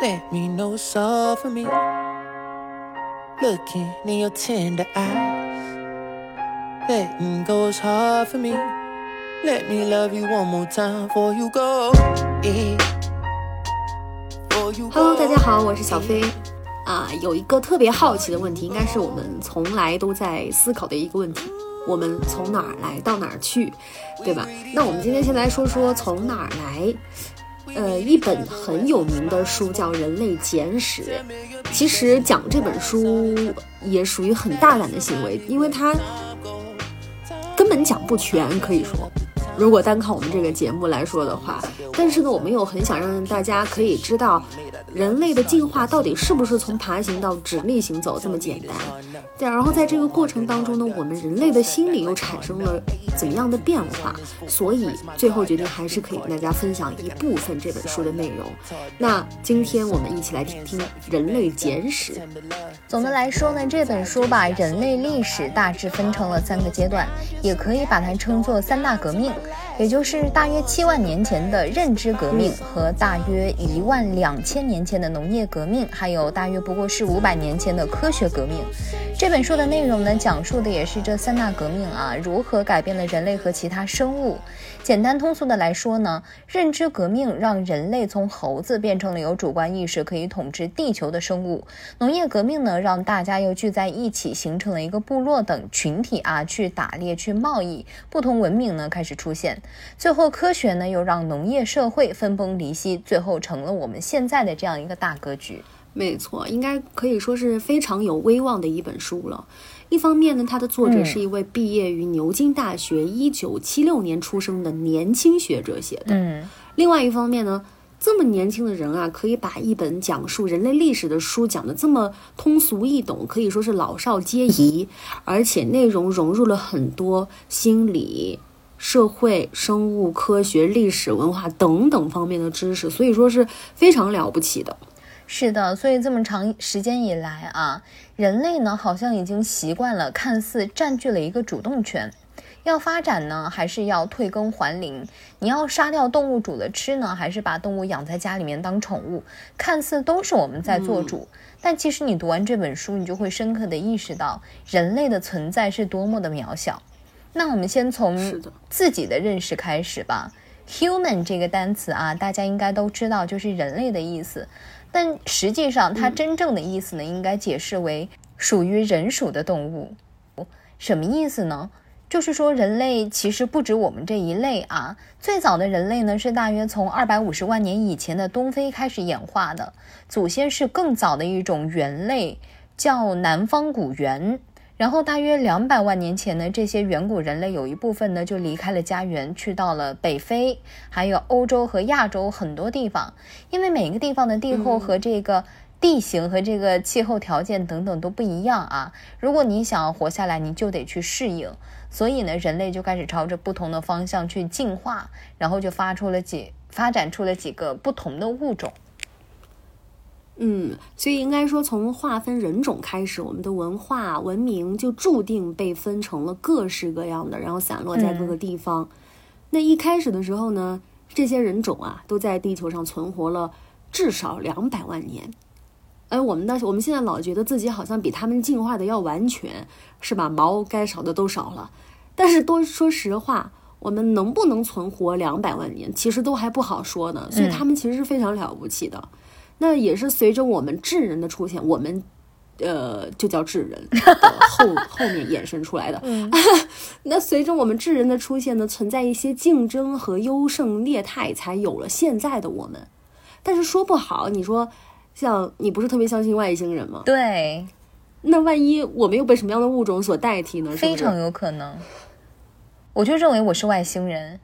Let me know all for me. Looking in your tender eyes. Letting go is hard for me. Let me love you one more time before you go. Before you Hello，go. 大家好，我是小飞。啊，有一个特别好奇的问题，应该是我们从来都在思考的一个问题：我们从哪儿来到哪儿去，对吧？那我们今天先来说说从哪儿来。呃，一本很有名的书叫《人类简史》，其实讲这本书也属于很大胆的行为，因为它根本讲不全，可以说。如果单靠我们这个节目来说的话，但是呢，我们又很想让大家可以知道，人类的进化到底是不是从爬行到直立行走这么简单？对，然后在这个过程当中呢，我们人类的心理又产生了怎么样的变化？所以最后决定还是可以跟大家分享一部分这本书的内容。那今天我们一起来听听《人类简史》。总的来说呢，这本书把人类历史大致分成了三个阶段，也可以把它称作三大革命，也就是大约七万年前的认知革命和大约一万两千年前的农业革命，还有大约不过是五百年前的科学革命。这本书的内容呢，讲述的也是这三大革命啊，如何改变了人类和其他生物。简单通俗的来说呢，认知革命让人类从猴子变成了有主观意识、可以统治地球的生物；农业革命呢，让大家又聚在一起，形成了一个部落等群体啊，去打猎、去贸易，不同文明呢开始出现。最后，科学呢又让农业社会分崩离析，最后成了我们现在的这样一个大格局。没错，应该可以说是非常有威望的一本书了。一方面呢，它的作者嗯是一位毕业于牛津大学一九七六年出生的年轻学者写的。嗯，另外一方面呢，这么年轻的人啊，可以把一本讲述人类历史的书讲得这么通俗易懂，可以说是老少皆宜，而且内容融入了很多心理。社会、生物科学、历史文化等等方面的知识，所以说是非常了不起的。是的，所以这么长时间以来啊，人类呢好像已经习惯了看似占据了一个主动权。要发展呢，还是要退耕还林？你要杀掉动物煮了吃呢，还是把动物养在家里面当宠物？看似都是我们在做主，但其实你读完这本书，你就会深刻的意识到人类的存在是多么的渺小。那我们先从自己的认识开始吧。human 这个单词啊，大家应该都知道，就是人类的意思。但实际上，它真正的意思呢，应该解释为属于人属的动物。什么意思呢？就是说，人类其实不止我们这一类啊。最早的人类呢，是大约从二百五十万年以前的东非开始演化的，祖先是更早的一种猿类，叫南方古猿。然后大约两百万年前呢，这些远古人类有一部分呢就离开了家园，去到了北非，还有欧洲和亚洲很多地方。因为每个地方的地候和这个地形和这个气候条件等等都不一样啊。如果你想要活下来，你就得去适应。所以呢，人类就开始朝着不同的方向去进化，然后就发出了几发展出了几个不同的物种。嗯，所以应该说，从划分人种开始，我们的文化文明就注定被分成了各式各样的，然后散落在各个地方。那一开始的时候呢，这些人种啊，都在地球上存活了至少两百万年。而我们呢，我们现在老觉得自己好像比他们进化的要完全，是吧？毛该少的都少了。但是多说实话，我们能不能存活两百万年，其实都还不好说呢。所以他们其实是非常了不起的。那也是随着我们智人的出现，我们呃就叫智人的 后后面衍生出来的。那随着我们智人的出现呢，存在一些竞争和优胜劣汰，才有了现在的我们。但是说不好，你说像你不是特别相信外星人吗？对，那万一我们又被什么样的物种所代替呢？非常有可能。我就认为我是外星人。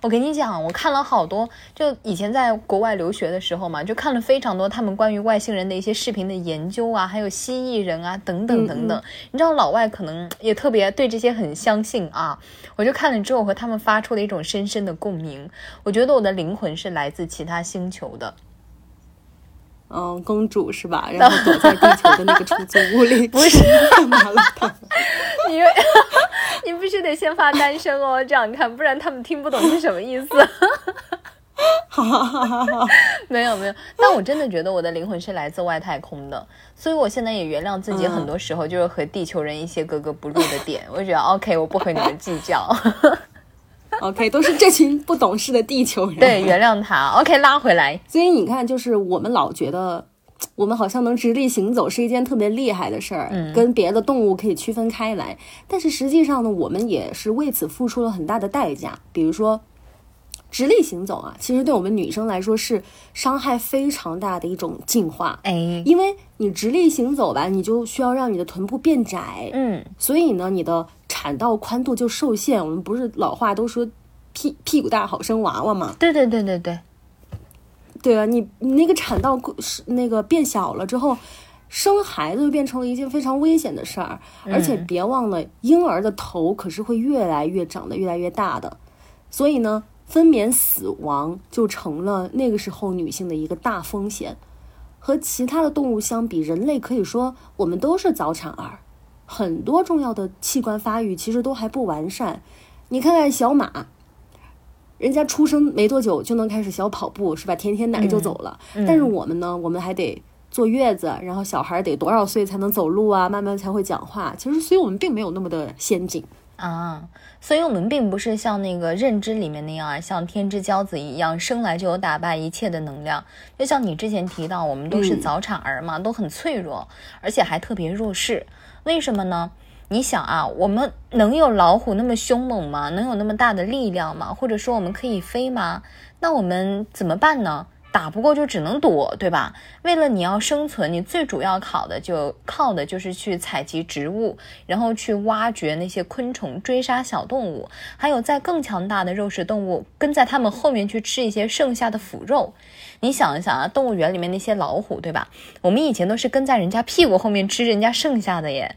我跟你讲，我看了好多，就以前在国外留学的时候嘛，就看了非常多他们关于外星人的一些视频的研究啊，还有蜥蜴人啊，等等等等。你知道老外可能也特别对这些很相信啊，我就看了之后和他们发出了一种深深的共鸣。我觉得我的灵魂是来自其他星球的。嗯，公主是吧？然后躲在地球的那个出租屋里，不是干嘛了她？你 你必须得先发单身哦，这样看，不然他们听不懂是什么意思。哈哈哈哈哈，没有没有，但我真的觉得我的灵魂是来自外太空的，所以我现在也原谅自己，很多时候就是和地球人一些格格不入的点，我觉得 OK，我不和你们计较。OK，都是这群不懂事的地球人。对，原谅他。OK，拉回来。所以你看，就是我们老觉得，我们好像能直立行走是一件特别厉害的事儿，跟别的动物可以区分开来。但是实际上呢，我们也是为此付出了很大的代价。比如说，直立行走啊，其实对我们女生来说是伤害非常大的一种进化。哎，因为你直立行走吧，你就需要让你的臀部变窄。嗯，所以呢，你的。产道宽度就受限，我们不是老话都说屁屁股大好生娃娃吗？对对对对对，对啊，你你那个产道是那个变小了之后，生孩子就变成了一件非常危险的事儿，而且别忘了，婴儿的头可是会越来越长得越来越大的，所以呢，分娩死亡就成了那个时候女性的一个大风险。和其他的动物相比，人类可以说我们都是早产儿。很多重要的器官发育其实都还不完善，你看看小马，人家出生没多久就能开始小跑步，是吧？舔舔奶就走了。但是我们呢，我们还得坐月子，然后小孩得多少岁才能走路啊？慢慢才会讲话。其实，所以我们并没有那么的先进啊。所以我们并不是像那个认知里面那样啊，像天之骄子一样，生来就有打败一切的能量。就像你之前提到，我们都是早产儿嘛，都很脆弱，而且还特别弱势。为什么呢？你想啊，我们能有老虎那么凶猛吗？能有那么大的力量吗？或者说我们可以飞吗？那我们怎么办呢？打不过就只能躲，对吧？为了你要生存，你最主要考的就靠的就是去采集植物，然后去挖掘那些昆虫，追杀小动物，还有在更强大的肉食动物跟在他们后面去吃一些剩下的腐肉。你想一想啊，动物园里面那些老虎，对吧？我们以前都是跟在人家屁股后面吃人家剩下的耶。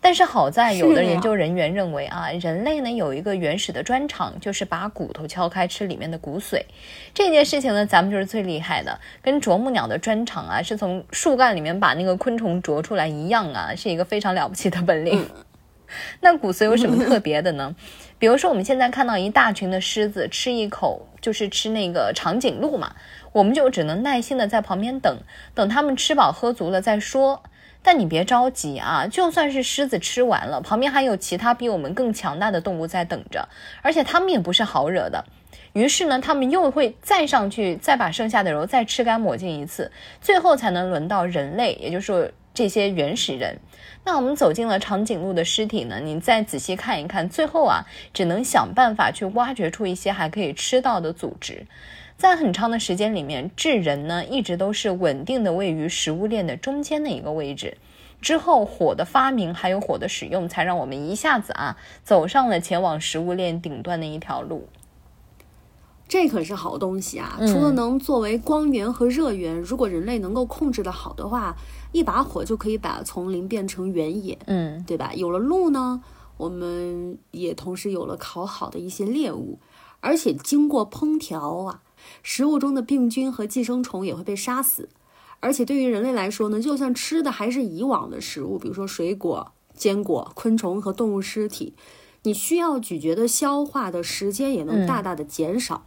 但是好在有的研究人员认为啊，人类呢有一个原始的专长，就是把骨头敲开吃里面的骨髓。这件事情呢，咱们就是最厉害的，跟啄木鸟的专长啊，是从树干里面把那个昆虫啄出来一样啊，是一个非常了不起的本领。那骨髓有什么特别的呢？比如说我们现在看到一大群的狮子吃一口就是吃那个长颈鹿嘛。我们就只能耐心的在旁边等，等他们吃饱喝足了再说。但你别着急啊，就算是狮子吃完了，旁边还有其他比我们更强大的动物在等着，而且他们也不是好惹的。于是呢，他们又会再上去，再把剩下的肉再吃干抹净一次，最后才能轮到人类，也就是说这些原始人。那我们走进了长颈鹿的尸体呢，你再仔细看一看，最后啊，只能想办法去挖掘出一些还可以吃到的组织。在很长的时间里面，智人呢一直都是稳定的位于食物链的中间的一个位置。之后火的发明还有火的使用，才让我们一下子啊走上了前往食物链顶端的一条路。这可是好东西啊！除了能作为光源和热源，如果人类能够控制的好的话，一把火就可以把丛林变成原野，嗯，对吧？有了路呢，我们也同时有了烤好的一些猎物，而且经过烹调啊。食物中的病菌和寄生虫也会被杀死，而且对于人类来说呢，就算吃的还是以往的食物，比如说水果、坚果、昆虫和动物尸体，你需要咀嚼的消化的时间也能大大的减少。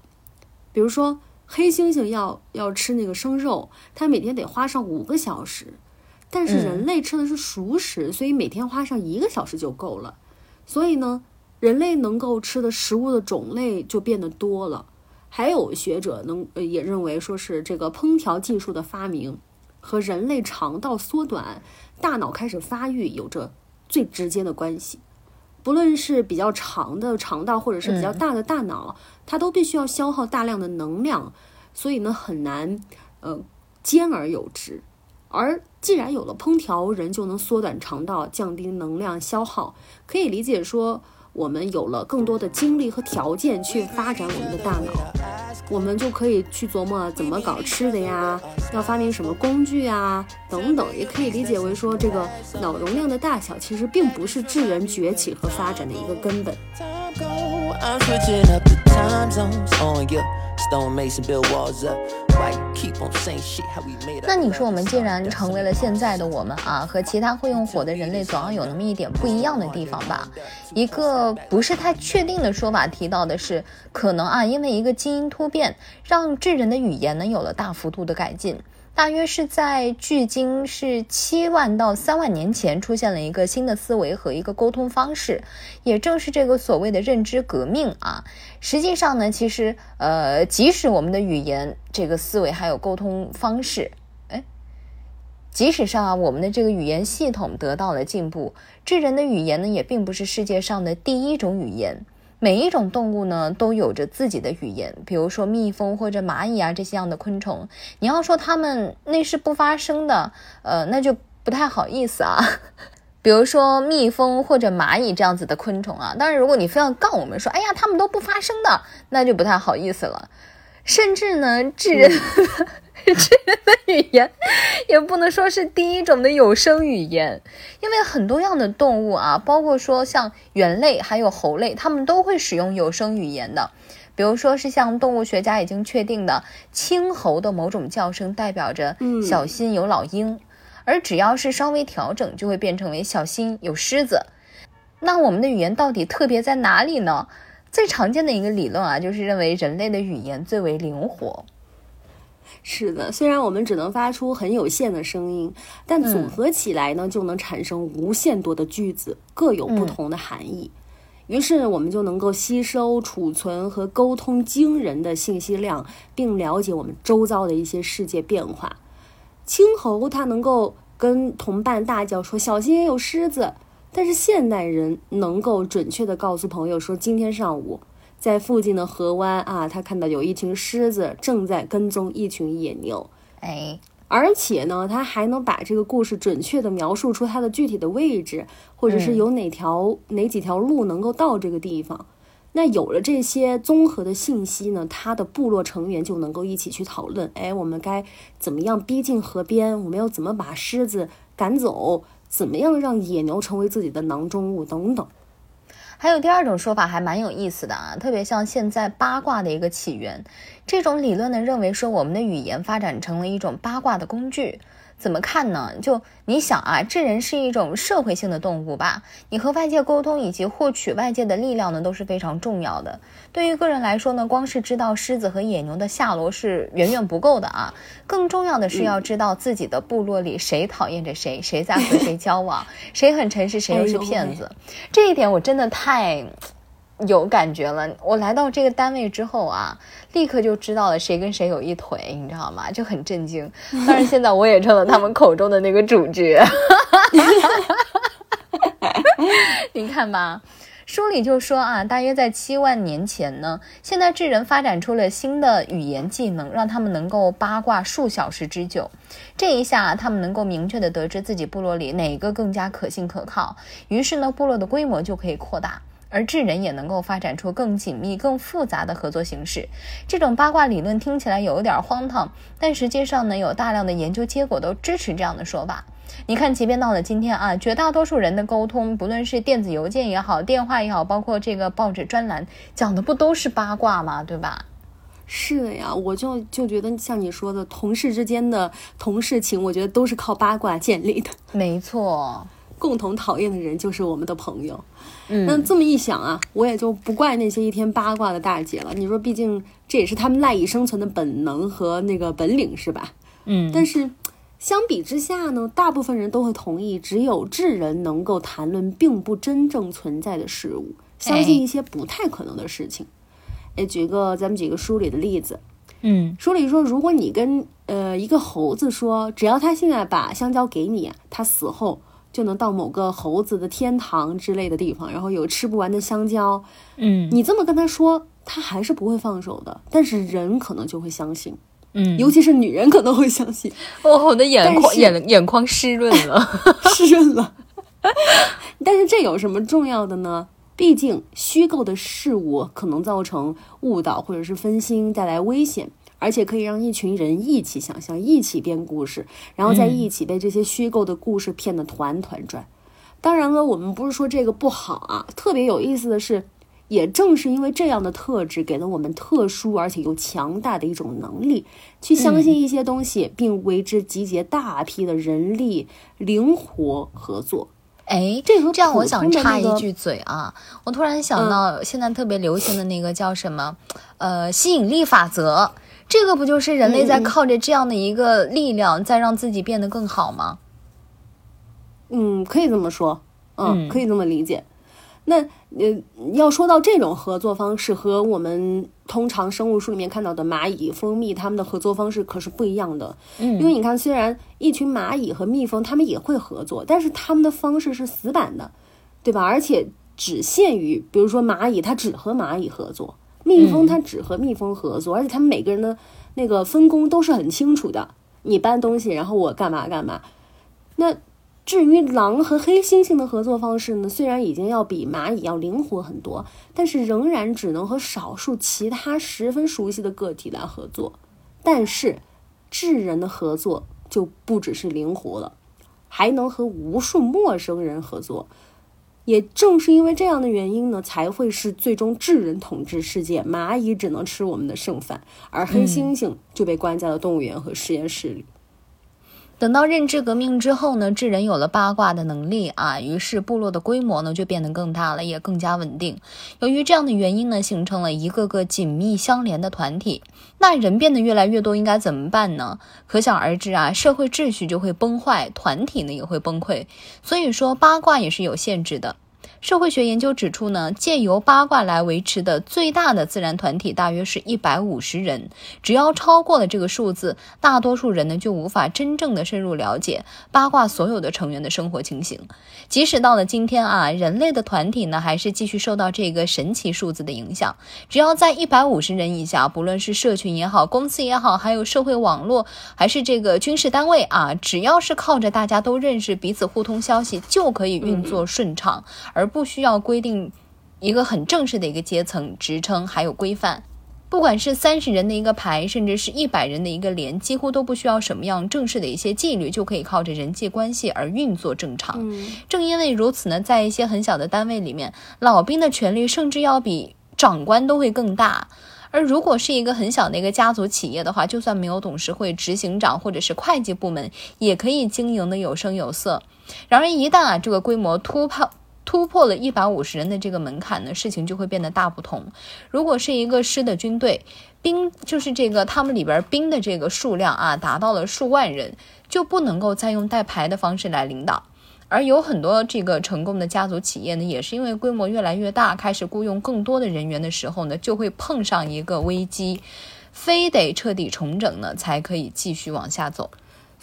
比如说黑猩猩要要吃那个生肉，它每天得花上五个小时，但是人类吃的是熟食，所以每天花上一个小时就够了。所以呢，人类能够吃的食物的种类就变得多了。还有学者能也认为，说是这个烹调技术的发明和人类肠道缩短、大脑开始发育有着最直接的关系。不论是比较长的肠道，或者是比较大的大脑，它都必须要消耗大量的能量，所以呢很难呃兼而有之。而既然有了烹调，人就能缩短肠道，降低能量消耗，可以理解说。我们有了更多的精力和条件去发展我们的大脑，我们就可以去琢磨怎么搞吃的呀，要发明什么工具啊，等等，也可以理解为说这个脑容量的大小其实并不是智人崛起和发展的一个根本。Keep on saying shit how we made 那你说我们既然成为了现在的我们啊，和其他会用火的人类总要有那么一点不一样的地方吧？一个不是太确定的说法提到的是，可能啊，因为一个基因突变，让智人的语言呢有了大幅度的改进。大约是在距今是七万到三万年前，出现了一个新的思维和一个沟通方式，也正是这个所谓的认知革命啊。实际上呢，其实呃，即使我们的语言、这个思维还有沟通方式，哎，即使上啊，我们的这个语言系统得到了进步，智人的语言呢，也并不是世界上的第一种语言。每一种动物呢，都有着自己的语言，比如说蜜蜂或者蚂蚁啊这些样的昆虫。你要说它们那是不发声的，呃，那就不太好意思啊。比如说蜜蜂或者蚂蚁这样子的昆虫啊，当然如果你非要告我们说，哎呀，它们都不发声的，那就不太好意思了。甚至呢，智人。智人的语言 也不能说是第一种的有声语言，因为很多样的动物啊，包括说像猿类还有猴类，它们都会使用有声语言的。比如说是像动物学家已经确定的，青猴的某种叫声代表着“小心有老鹰”，而只要是稍微调整，就会变成为“小心有狮子”。那我们的语言到底特别在哪里呢？最常见的一个理论啊，就是认为人类的语言最为灵活。是的，虽然我们只能发出很有限的声音，但组合起来呢，就能产生无限多的句子，各有不同的含义。于是我们就能够吸收、储存和沟通惊人的信息量，并了解我们周遭的一些世界变化。青猴它能够跟同伴大叫说：“小心，也有狮子。”但是现代人能够准确的告诉朋友说：“今天上午。”在附近的河湾啊，他看到有一群狮子正在跟踪一群野牛，哎，而且呢，他还能把这个故事准确的描述出它的具体的位置，或者是有哪条哪几条路能够到这个地方。那有了这些综合的信息呢，他的部落成员就能够一起去讨论，哎，我们该怎么样逼近河边？我们要怎么把狮子赶走？怎么样让野牛成为自己的囊中物？等等。还有第二种说法还蛮有意思的啊，特别像现在八卦的一个起源，这种理论呢认为说我们的语言发展成了一种八卦的工具。怎么看呢？就你想啊，这人是一种社会性的动物吧？你和外界沟通以及获取外界的力量呢，都是非常重要的。对于个人来说呢，光是知道狮子和野牛的下落是远远不够的啊。更重要的是要知道自己的部落里谁讨厌着谁，谁在和谁交往，谁很诚实，谁又是骗子。这一点我真的太。有感觉了，我来到这个单位之后啊，立刻就知道了谁跟谁有一腿，你知道吗？就很震惊。但是现在我也成了他们口中的那个主角。你看吧，书里就说啊，大约在七万年前呢，现代智人发展出了新的语言技能，让他们能够八卦数小时之久。这一下，他们能够明确的得知自己部落里哪个更加可信可靠，于是呢，部落的规模就可以扩大。而智人也能够发展出更紧密、更复杂的合作形式。这种八卦理论听起来有一点荒唐，但实际上呢，有大量的研究结果都支持这样的说法。你看，即便到了今天啊，绝大多数人的沟通，不论是电子邮件也好，电话也好，包括这个报纸专栏，讲的不都是八卦吗？对吧？是的呀，我就就觉得像你说的，同事之间的同事情，我觉得都是靠八卦建立的。没错。共同讨厌的人就是我们的朋友，嗯，那这么一想啊，我也就不怪那些一天八卦的大姐了。你说，毕竟这也是他们赖以生存的本能和那个本领，是吧？嗯。但是相比之下呢，大部分人都会同意，只有智人能够谈论并不真正存在的事物，相信一些不太可能的事情。哎，举个咱们几个书里的例子，嗯，书里说，如果你跟呃一个猴子说，只要他现在把香蕉给你，他死后。就能到某个猴子的天堂之类的地方，然后有吃不完的香蕉。嗯，你这么跟他说，他还是不会放手的。但是人可能就会相信，嗯，尤其是女人可能会相信。哦，我的眼眶眼眼眶湿润了，湿润了。但是这有什么重要的呢？毕竟虚构的事物可能造成误导或者是分心，带来危险。而且可以让一群人一起想象，一起编故事，然后再一起被这些虚构的故事骗得团团转。当然了，我们不是说这个不好啊。特别有意思的是，也正是因为这样的特质，给了我们特殊而且又强大的一种能力，去相信一些东西，并为之集结大批的人力，灵活合作。哎，这和这样我普想插一句嘴啊，我突然想到现在特别流行的那个叫什么，呃，吸引力法则。这个不就是人类在靠着这样的一个力量，在让自己变得更好吗？嗯，可以这么说，嗯，嗯可以这么理解。那呃，要说到这种合作方式，和我们通常生物书里面看到的蚂蚁、蜂蜜，它们的合作方式可是不一样的。嗯因为你看，虽然一群蚂蚁和蜜蜂它们也会合作，但是它们的方式是死板的，对吧？而且只限于，比如说蚂蚁，它只和蚂蚁合作；蜜蜂它只和蜜蜂合作，而且他们每个人的那个分工都是很清楚的。你搬东西，然后我干嘛干嘛。那至于狼和黑猩猩的合作方式呢，虽然已经要比蚂蚁要灵活很多，但是仍然只能和少数其他十分熟悉的个体来合作。但是智人的合作就不只是灵活了，还能和无数陌生人合作。也正是因为这样的原因呢，才会是最终智人统治世界，蚂蚁只能吃我们的剩饭，而黑猩猩就被关在了动物园和实验室里。等到认知革命之后呢，智人有了八卦的能力啊，于是部落的规模呢就变得更大了，也更加稳定。由于这样的原因呢，形成了一个个紧密相连的团体。那人变得越来越多，应该怎么办呢？可想而知啊，社会秩序就会崩坏，团体呢也会崩溃。所以说，八卦也是有限制的。社会学研究指出呢，借由八卦来维持的最大的自然团体大约是一百五十人。只要超过了这个数字，大多数人呢就无法真正的深入了解八卦所有的成员的生活情形。即使到了今天啊，人类的团体呢还是继续受到这个神奇数字的影响。只要在一百五十人以下，不论是社群也好，公司也好，还有社会网络，还是这个军事单位啊，只要是靠着大家都认识、彼此互通消息，就可以运作顺畅，而不需要规定一个很正式的一个阶层、职称还有规范。不管是三十人的一个排，甚至是一百人的一个连，几乎都不需要什么样正式的一些纪律，就可以靠着人际关系而运作正常。嗯正因为如此呢，在一些很小的单位里面，老兵的权力甚至要比长官都会更大。而如果是一个很小的一个家族企业的话，就算没有董事会、执行长或者是会计部门，也可以经营的有声有色。然而，一旦啊这个规模突破突破了一百五十人的这个门槛呢，事情就会变得大不同。如果是一个师的军队，兵就是这个他们里边兵的这个数量啊，达到了数万人，就不能够再用带排的方式来领导。而有很多这个成功的家族企业呢，也是因为规模越来越大，开始雇佣更多的人员的时候呢，就会碰上一个危机，非得彻底重整呢，才可以继续往下走。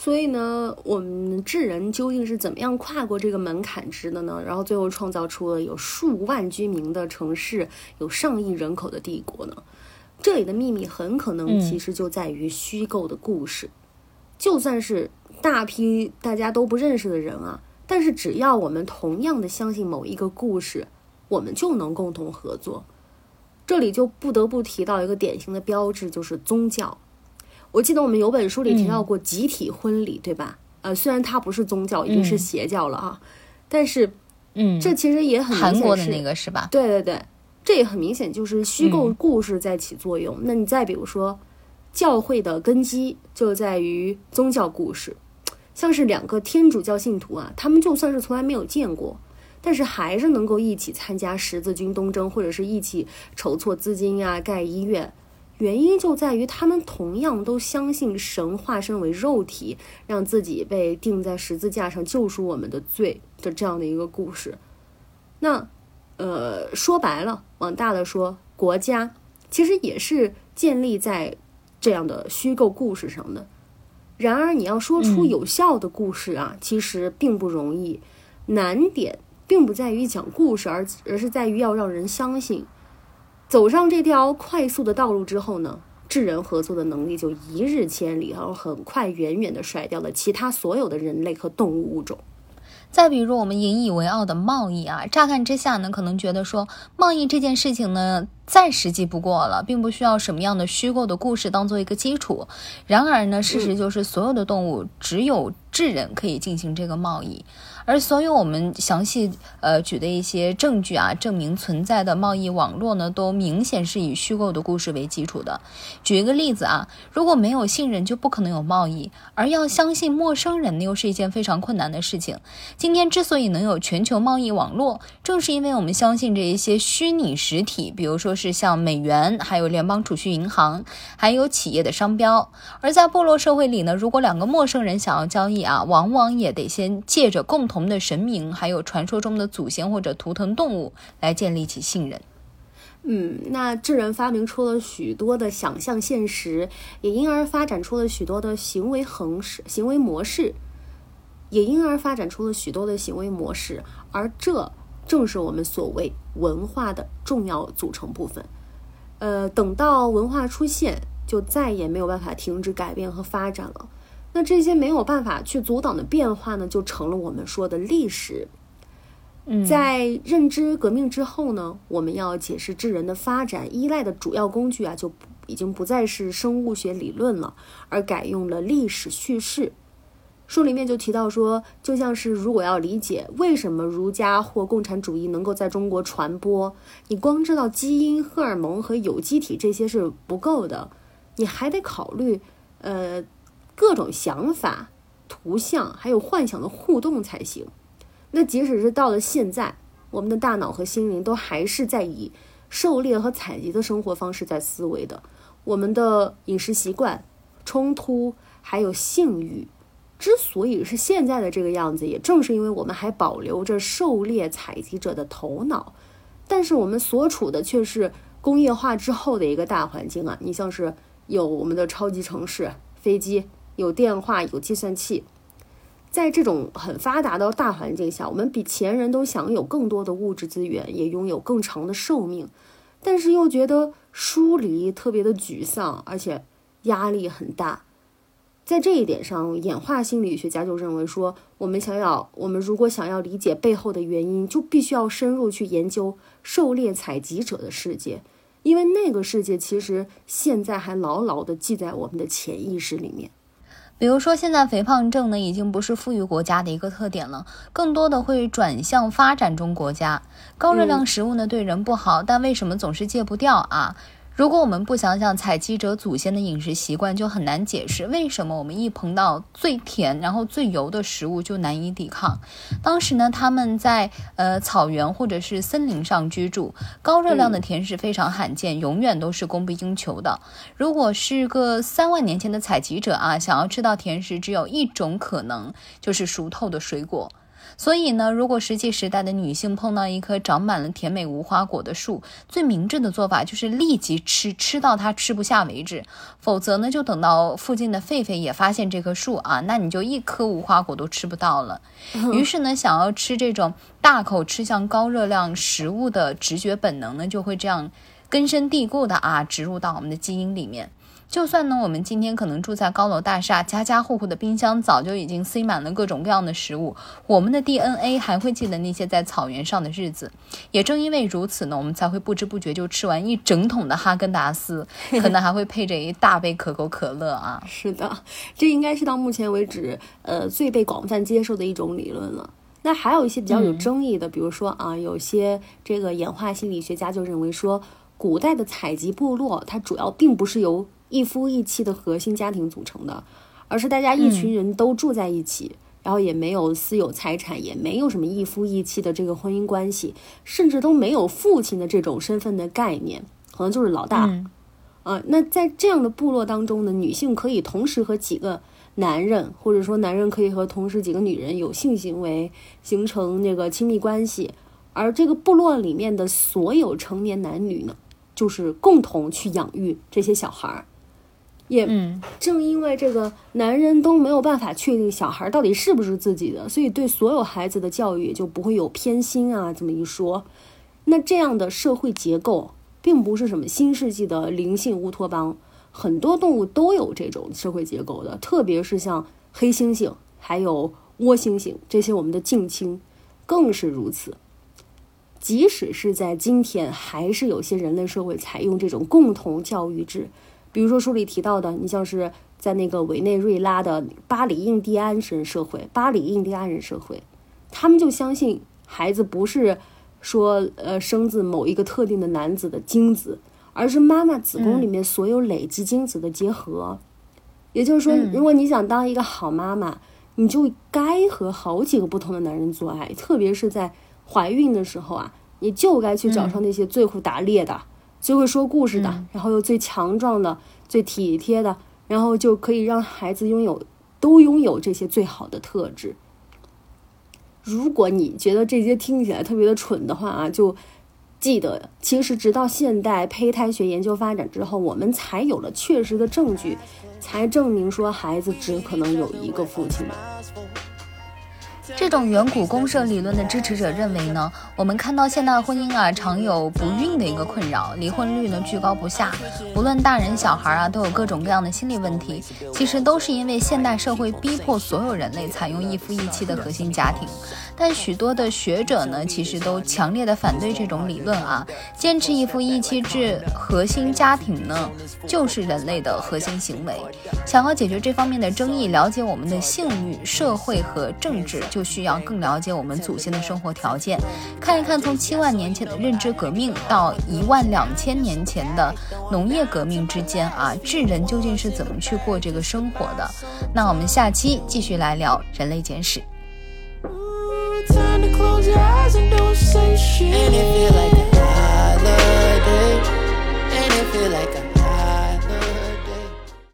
所以呢，我们智人究竟是怎么样跨过这个门槛值的呢？然后最后创造出了有数万居民的城市，有上亿人口的帝国呢？这里的秘密很可能嗯其实就在于虚构的故事。就算是大批大家都不认识的人啊，但是只要我们同样的相信某一个故事，我们就能共同合作。这里就不得不提到一个典型的标志，就是宗教。我记得我们有本书里提到过集体婚礼，对吧？呃，虽然它不是宗教，已经是邪教了啊，但是嗯，这其实也很明显韩国的是那个是吧？对对对，这也很明显就是虚构故事在起作用。那你再比如说，教会的根基就在于宗教故事，像是两个天主教信徒啊，他们就算是从来没有见过，但是还是能够一起参加十字军东征，或者是一起筹措资金啊、盖医院。原因就在于他们同样都相信神化身为肉体，让自己被钉在十字架上救赎我们的罪的这样的一个故事。那呃，说白了，往大了说，国家其实也是建立在这样的虚构故事上的。然而，你要说出嗯有效的故事啊，其实并不容易。难点并不在于讲故事，而而是在于要让人相信。走上这条快速的道路之后呢，智人合作的能力就一日千里，然后很快远远的甩掉了其他所有的人类和动物物种。再比如我们引以为傲的贸易啊，乍看之下呢，可能觉得说贸易这件事情呢，再实际不过了，并不需要什么样的虚构的故事当做一个基础。然而呢，事实就是所有的动物只有智人可以进行这个贸易。而所有我们详细呃举的一些证据啊，证明存在的贸易网络呢，都明显是以虚构的故事为基础的。举一个例子啊，如果没有信任，就不可能有贸易，而要相信陌生人呢，又是一件非常困难的事情。今天之所以能有全球贸易网络，正是因为我们相信这一些虚拟实体，比如说是像美元，还有联邦储蓄银行，还有企业的商标。而在部落社会里呢，如果两个陌生人想要交易啊，往往也得先借着共同。的神明，还有传说中的祖先或者图腾动物，来建立起信任。嗯，那智人发明出了许多的想象现实，也因而发展出了许多的行为横式、行为模式，也因而发展出了许多的行为模式。而这正是我们所谓文化的重要组成部分。呃，等到文化出现，就再也没有办法停止改变和发展了。那这些没有办法去阻挡的变化呢，就成了我们说的历史。在认知革命之后呢，我们要解释智人的发展依赖的主要工具啊，就已经不再是生物学理论了，而改用了历史叙事。书里面就提到说，就像是如果要理解为什么儒家或共产主义能够在中国传播，你光知道基因、荷尔蒙和有机体这些是不够的，你还得考虑，呃。各种想法、图像还有幻想的互动才行。那即使是到了现在，我们的大脑和心灵都还是在以狩猎和采集的生活方式在思维的。我们的饮食习惯、冲突还有性欲，之所以是现在的这个样子，也正是因为我们还保留着狩猎采集者的头脑。但是我们所处的却是工业化之后的一个大环境啊！你像是有我们的超级城市、飞机。有电话，有计算器，在这种很发达的大环境下，我们比前人都享有更多的物质资源，也拥有更长的寿命，但是又觉得疏离特别的沮丧，而且压力很大。在这一点上，演化心理学家就认为说，我们想要，我们如果想要理解背后的原因，就必须要深入去研究狩猎采集者的世界，因为那个世界其实现在还牢牢地记在我们的潜意识里面。比如说，现在肥胖症呢，已经不是富裕国家的一个特点了，更多的会转向发展中国家。高热量食物呢，对人不好，但为什么总是戒不掉啊？如果我们不想想采集者祖先的饮食习惯，就很难解释为什么我们一碰到最甜然后最油的食物就难以抵抗。当时呢，他们在呃草原或者是森林上居住，高热量的甜食非常罕见，永远都是供不应求的。如果是个三万年前的采集者啊，想要吃到甜食，只有一种可能，就是熟透的水果。所以呢，如果石器时代的女性碰到一棵长满了甜美无花果的树，最明智的做法就是立即吃，吃到它吃不下为止。否则呢，就等到附近的狒狒也发现这棵树啊，那你就一颗无花果都吃不到了。于是呢，想要吃这种大口吃向高热量食物的直觉本能呢，就会这样根深蒂固的啊植入到我们的基因里面。就算呢，我们今天可能住在高楼大厦，家家户户的冰箱早就已经塞满了各种各样的食物，我们的 DNA 还会记得那些在草原上的日子。也正因为如此呢，我们才会不知不觉就吃完一整桶的哈根达斯，可能还会配着一大杯可口可乐啊。是的，这应该是到目前为止，呃，最被广泛接受的一种理论了。那还有一些比较有争议的，比如说啊，有些这个演化心理学家就认为说，古代的采集部落，它主要并不是由一夫一妻的核心家庭组成的，而是大家一群人都住在一起，然后也没有私有财产，也没有什么一夫一妻的这个婚姻关系，甚至都没有父亲的这种身份的概念，可能就是老大。啊，那在这样的部落当中呢，女性可以同时和几个男人，或者说男人可以和同时几个女人有性行为，形成那个亲密关系，而这个部落里面的所有成年男女呢，就是共同去养育这些小孩儿。也正因为这个男人都没有办法确定小孩到底是不是自己的，所以对所有孩子的教育也就不会有偏心啊。这么一说，那这样的社会结构并不是什么新世纪的灵性乌托邦，很多动物都有这种社会结构的，特别是像黑猩猩还有窝猩猩这些我们的近亲更是如此。即使是在今天，还是有些人类社会采用这种共同教育制。比如说书里提到的，你像是在那个委内瑞拉的巴里印第安人社会，巴里印第安人社会，他们就相信孩子不是说呃生自某一个特定的男子的精子，而是妈妈子宫里面所有累积精子的结合。也就是说，如果你想当一个好妈妈，你就该和好几个不同的男人做爱，特别是在怀孕的时候啊，你就该去找上那些最会打猎的。最会说故事的，然后又最强壮的、最体贴的，然后就可以让孩子拥有都拥有这些最好的特质。如果你觉得这些听起来特别的蠢的话啊，就记得，其实直到现代胚胎学研究发展之后，我们才有了确实的证据，才证明说孩子只可能有一个父亲。这种远古公社理论的支持者认为呢，我们看到现代婚姻啊，常有不孕的一个困扰，离婚率呢居高不下，无论大人小孩啊，都有各种各样的心理问题，其实都是因为现代社会逼迫所有人类采用一夫一妻的核心家庭。但许多的学者呢，其实都强烈的反对这种理论啊，坚持一夫一妻制核心家庭呢，就是人类的核心行为。想要解决这方面的争议，了解我们的性欲、社会和政治，就就需要更了解我们祖先的生活条件看一看从七万年前的认知革命到一万两千年前的农业革命之间啊智人究竟是怎么去过这个生活的。那我们下期继续来聊人类简史。